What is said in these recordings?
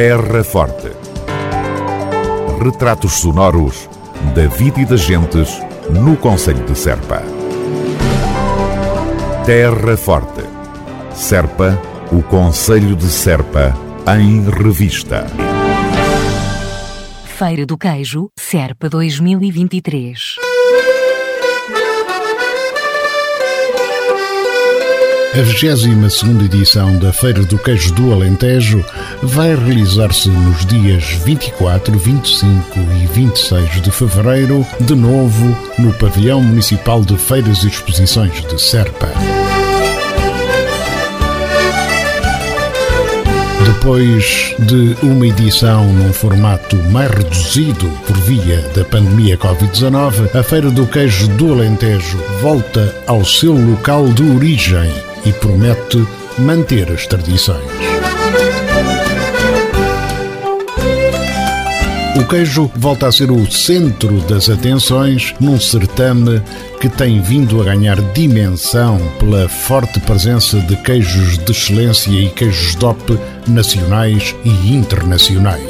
Terra Forte. Retratos sonoros da vida e das gentes no Conselho de Serpa. Terra Forte. Serpa, o Conselho de Serpa, em revista. Feira do Queijo, Serpa 2023. A 22 edição da Feira do Queijo do Alentejo vai realizar-se nos dias 24, 25 e 26 de fevereiro, de novo no Pavilhão Municipal de Feiras e Exposições de Serpa. Depois de uma edição num formato mais reduzido por via da pandemia Covid-19, a Feira do Queijo do Alentejo volta ao seu local de origem e promete manter as tradições. O queijo volta a ser o centro das atenções num certame que tem vindo a ganhar dimensão pela forte presença de queijos de excelência e queijos DOP nacionais e internacionais.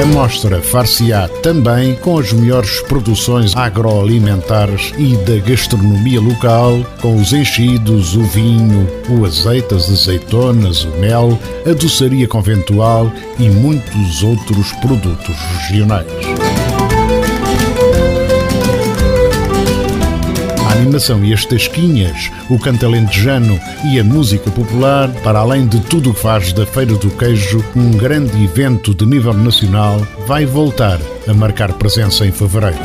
A mostra far-se-á também com as melhores produções agroalimentares e da gastronomia local, com os enchidos, o vinho, o azeite, as azeitonas, o mel, a doçaria conventual e muitos outros produtos regionais. Animação e as tasquinhas, o canto alentejano e a música popular, para além de tudo o que faz da Feira do Queijo um grande evento de nível nacional, vai voltar a marcar presença em fevereiro.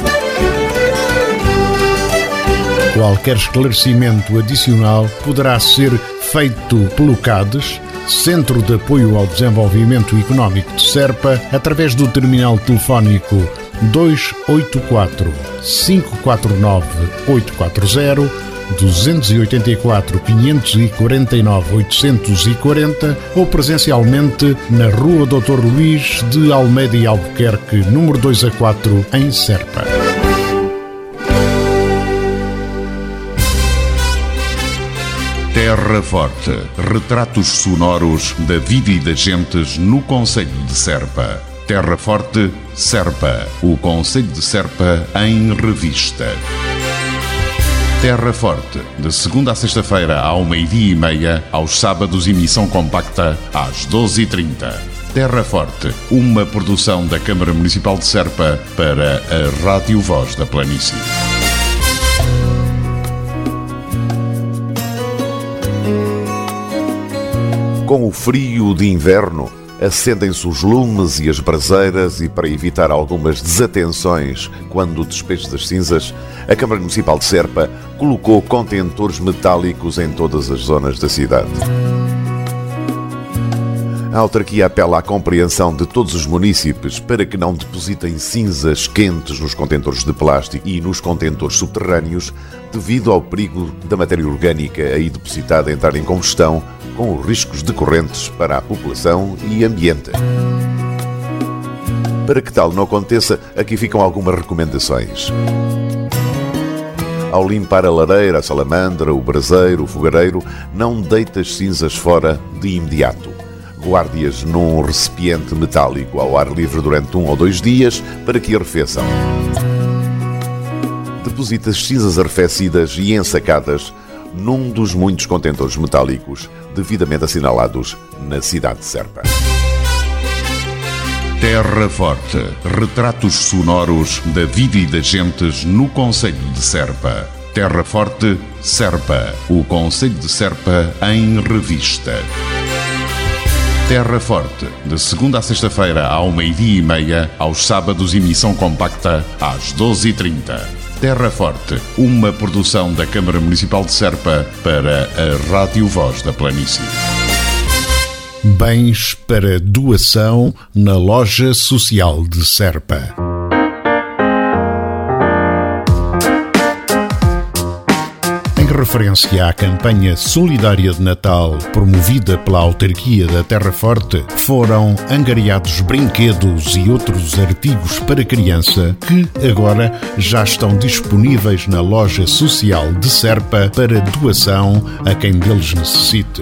Qualquer esclarecimento adicional poderá ser feito pelo CADES, Centro de Apoio ao Desenvolvimento Económico de Serpa, através do terminal telefónico 284 549 840 284 549 840 ou presencialmente na Rua Dr. Luís de Almeida e Albuquerque, número 2 a 4, em Serpa. Terra Forte. Retratos sonoros da vida e das gentes no Conselho de Serpa. Terra Forte, Serpa. O Conselho de Serpa em revista. Terra Forte, de segunda a sexta-feira ao meio-dia e meia, aos sábados emissão compacta às 12h30. Terra Forte, uma produção da Câmara Municipal de Serpa para a Rádio Voz da Planície. Com o frio de inverno, acendem-se os lumes e as braseiras e para evitar algumas desatenções quando o despejo das cinzas, a Câmara Municipal de Serpa colocou contentores metálicos em todas as zonas da cidade. A autarquia apela à compreensão de todos os municípios para que não depositem cinzas quentes nos contentores de plástico e nos contentores subterrâneos, devido ao perigo da matéria orgânica aí depositada entrar em combustão, com os riscos decorrentes para a população e ambiente. Para que tal não aconteça, aqui ficam algumas recomendações. Ao limpar a lareira, a salamandra, o braseiro, o fogareiro, não deite as cinzas fora de imediato guarde-as num recipiente metálico ao ar livre durante um ou dois dias para que arrefeçam. Deposite as cinzas arrefecidas e ensacadas num dos muitos contentores metálicos devidamente assinalados na cidade de Serpa. Terra Forte. Retratos sonoros da vida e das gentes no Conselho de Serpa. Terra Forte, Serpa. O Conselho de Serpa em revista. Terra Forte, de segunda a sexta-feira ao meio-dia e meia, aos sábados emissão compacta às 12h30. Terra Forte, uma produção da Câmara Municipal de Serpa para a Rádio Voz da Planície. Bens para doação na Loja Social de Serpa. Referência à campanha solidária de Natal promovida pela autarquia da Terra Forte, foram angariados brinquedos e outros artigos para criança que agora já estão disponíveis na loja social de Serpa para doação a quem deles necessite.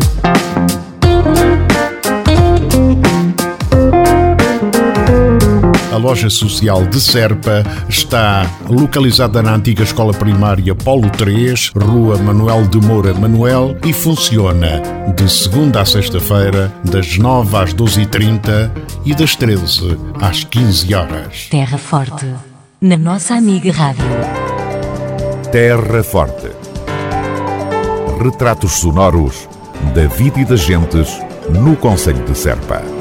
Loja social de Serpa está localizada na antiga escola primária Polo 3, Rua Manuel de Moura Manuel e funciona de segunda a sexta-feira, das 9 às 12h30 e das 13 às 15 horas. Terra Forte, na nossa amiga Rádio. Terra Forte. Retratos sonoros da vida e das gentes no Conselho de Serpa.